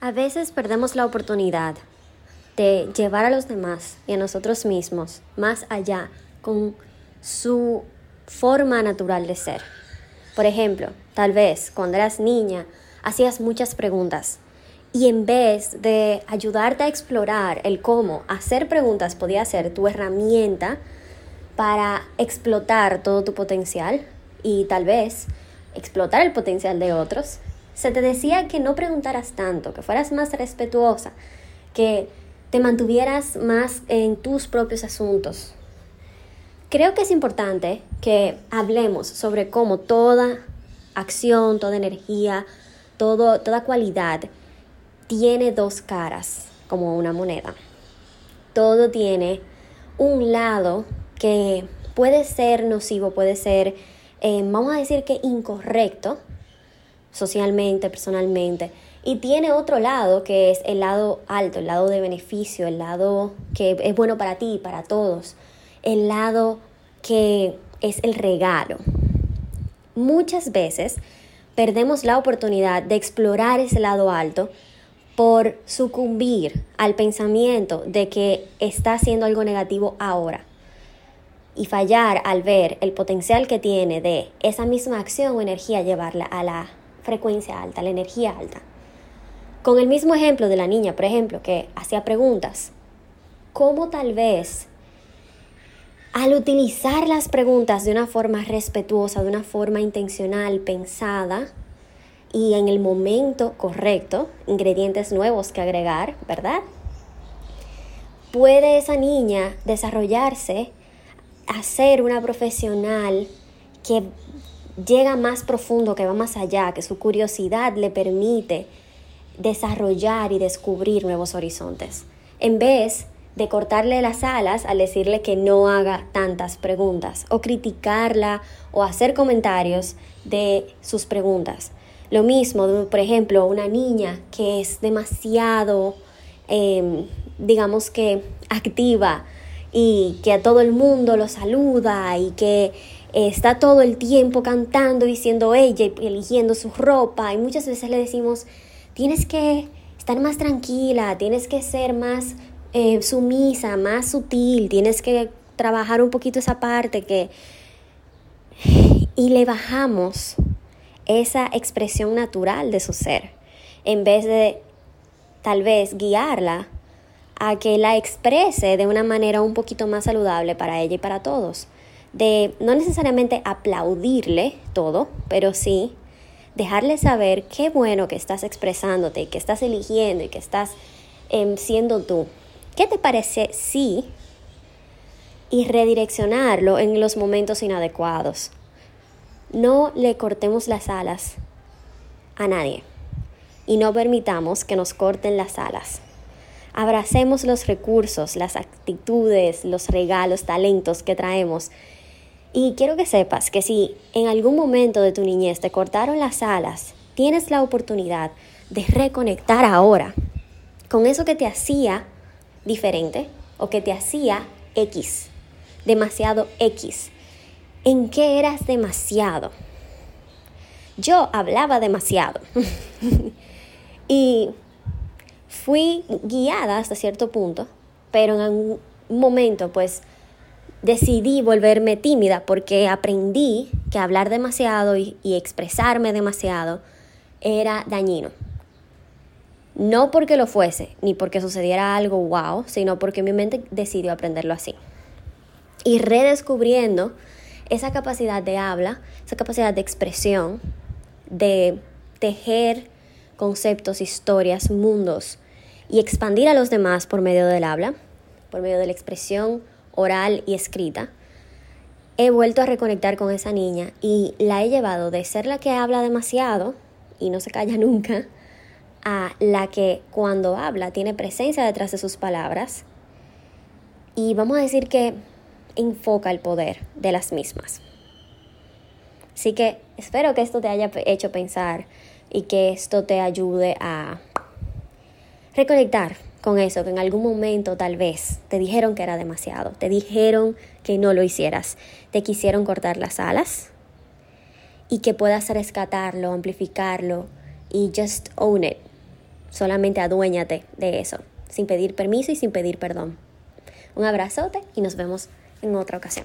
A veces perdemos la oportunidad de llevar a los demás y a nosotros mismos más allá con su forma natural de ser. Por ejemplo, tal vez cuando eras niña hacías muchas preguntas y en vez de ayudarte a explorar el cómo hacer preguntas podía ser tu herramienta para explotar todo tu potencial y tal vez explotar el potencial de otros, se te decía que no preguntaras tanto, que fueras más respetuosa, que te mantuvieras más en tus propios asuntos. Creo que es importante que hablemos sobre cómo toda acción, toda energía, todo, toda cualidad tiene dos caras, como una moneda. Todo tiene un lado que puede ser nocivo, puede ser, eh, vamos a decir que incorrecto, socialmente, personalmente. Y tiene otro lado que es el lado alto, el lado de beneficio, el lado que es bueno para ti para todos, el lado que es el regalo. Muchas veces perdemos la oportunidad de explorar ese lado alto por sucumbir al pensamiento de que está haciendo algo negativo ahora y fallar al ver el potencial que tiene de esa misma acción o energía llevarla a la frecuencia alta, la energía alta. Con el mismo ejemplo de la niña, por ejemplo, que hacía preguntas, ¿cómo tal vez al utilizar las preguntas de una forma respetuosa, de una forma intencional, pensada y en el momento correcto, ingredientes nuevos que agregar, ¿verdad? Puede esa niña desarrollarse a ser una profesional que llega más profundo, que va más allá, que su curiosidad le permite desarrollar y descubrir nuevos horizontes. En vez de cortarle las alas al decirle que no haga tantas preguntas o criticarla o hacer comentarios de sus preguntas. Lo mismo, por ejemplo, una niña que es demasiado, em, digamos que activa y que a todo el mundo lo saluda y que está todo el tiempo cantando, diciendo ella y eligiendo su ropa. Y muchas veces le decimos, tienes que estar más tranquila, tienes que ser más eh, sumisa, más sutil, tienes que trabajar un poquito esa parte que... Y le bajamos esa expresión natural de su ser, en vez de tal vez guiarla a que la exprese de una manera un poquito más saludable para ella y para todos de no necesariamente aplaudirle todo, pero sí dejarle saber qué bueno que estás expresándote, que estás eligiendo y que estás em, siendo tú. ¿Qué te parece si y redireccionarlo en los momentos inadecuados? No le cortemos las alas a nadie y no permitamos que nos corten las alas. Abracemos los recursos, las actitudes, los regalos, talentos que traemos y quiero que sepas que si en algún momento de tu niñez te cortaron las alas, tienes la oportunidad de reconectar ahora con eso que te hacía diferente o que te hacía X, demasiado X. ¿En qué eras demasiado? Yo hablaba demasiado y fui guiada hasta cierto punto, pero en algún momento pues decidí volverme tímida porque aprendí que hablar demasiado y, expresarme demasiado era dañino. No porque lo fuese, ni porque sucediera algo wow, sino porque mi mente decidió aprenderlo así. Y redescubriendo esa capacidad de habla, esa capacidad de expresión, de tejer conceptos, historias, mundos y expandir a los demás por medio del habla, por medio de la expresión oral y escrita, he vuelto a reconectar con esa niña y la he llevado de ser la que habla demasiado y no se calla nunca, a la que cuando habla tiene presencia detrás de sus palabras y vamos a decir que enfoca el poder de las mismas. Así que espero que esto te haya hecho pensar y que esto te ayude a reconectar con eso, que en algún momento tal vez te dijeron que era demasiado, te dijeron que no lo hicieras, te quisieron cortar las alas y que puedas rescatarlo, amplificarlo y just own it. Solamente aduéñate de eso, sin pedir permiso y sin pedir perdón. Un abrazote y nos vemos en otra ocasión.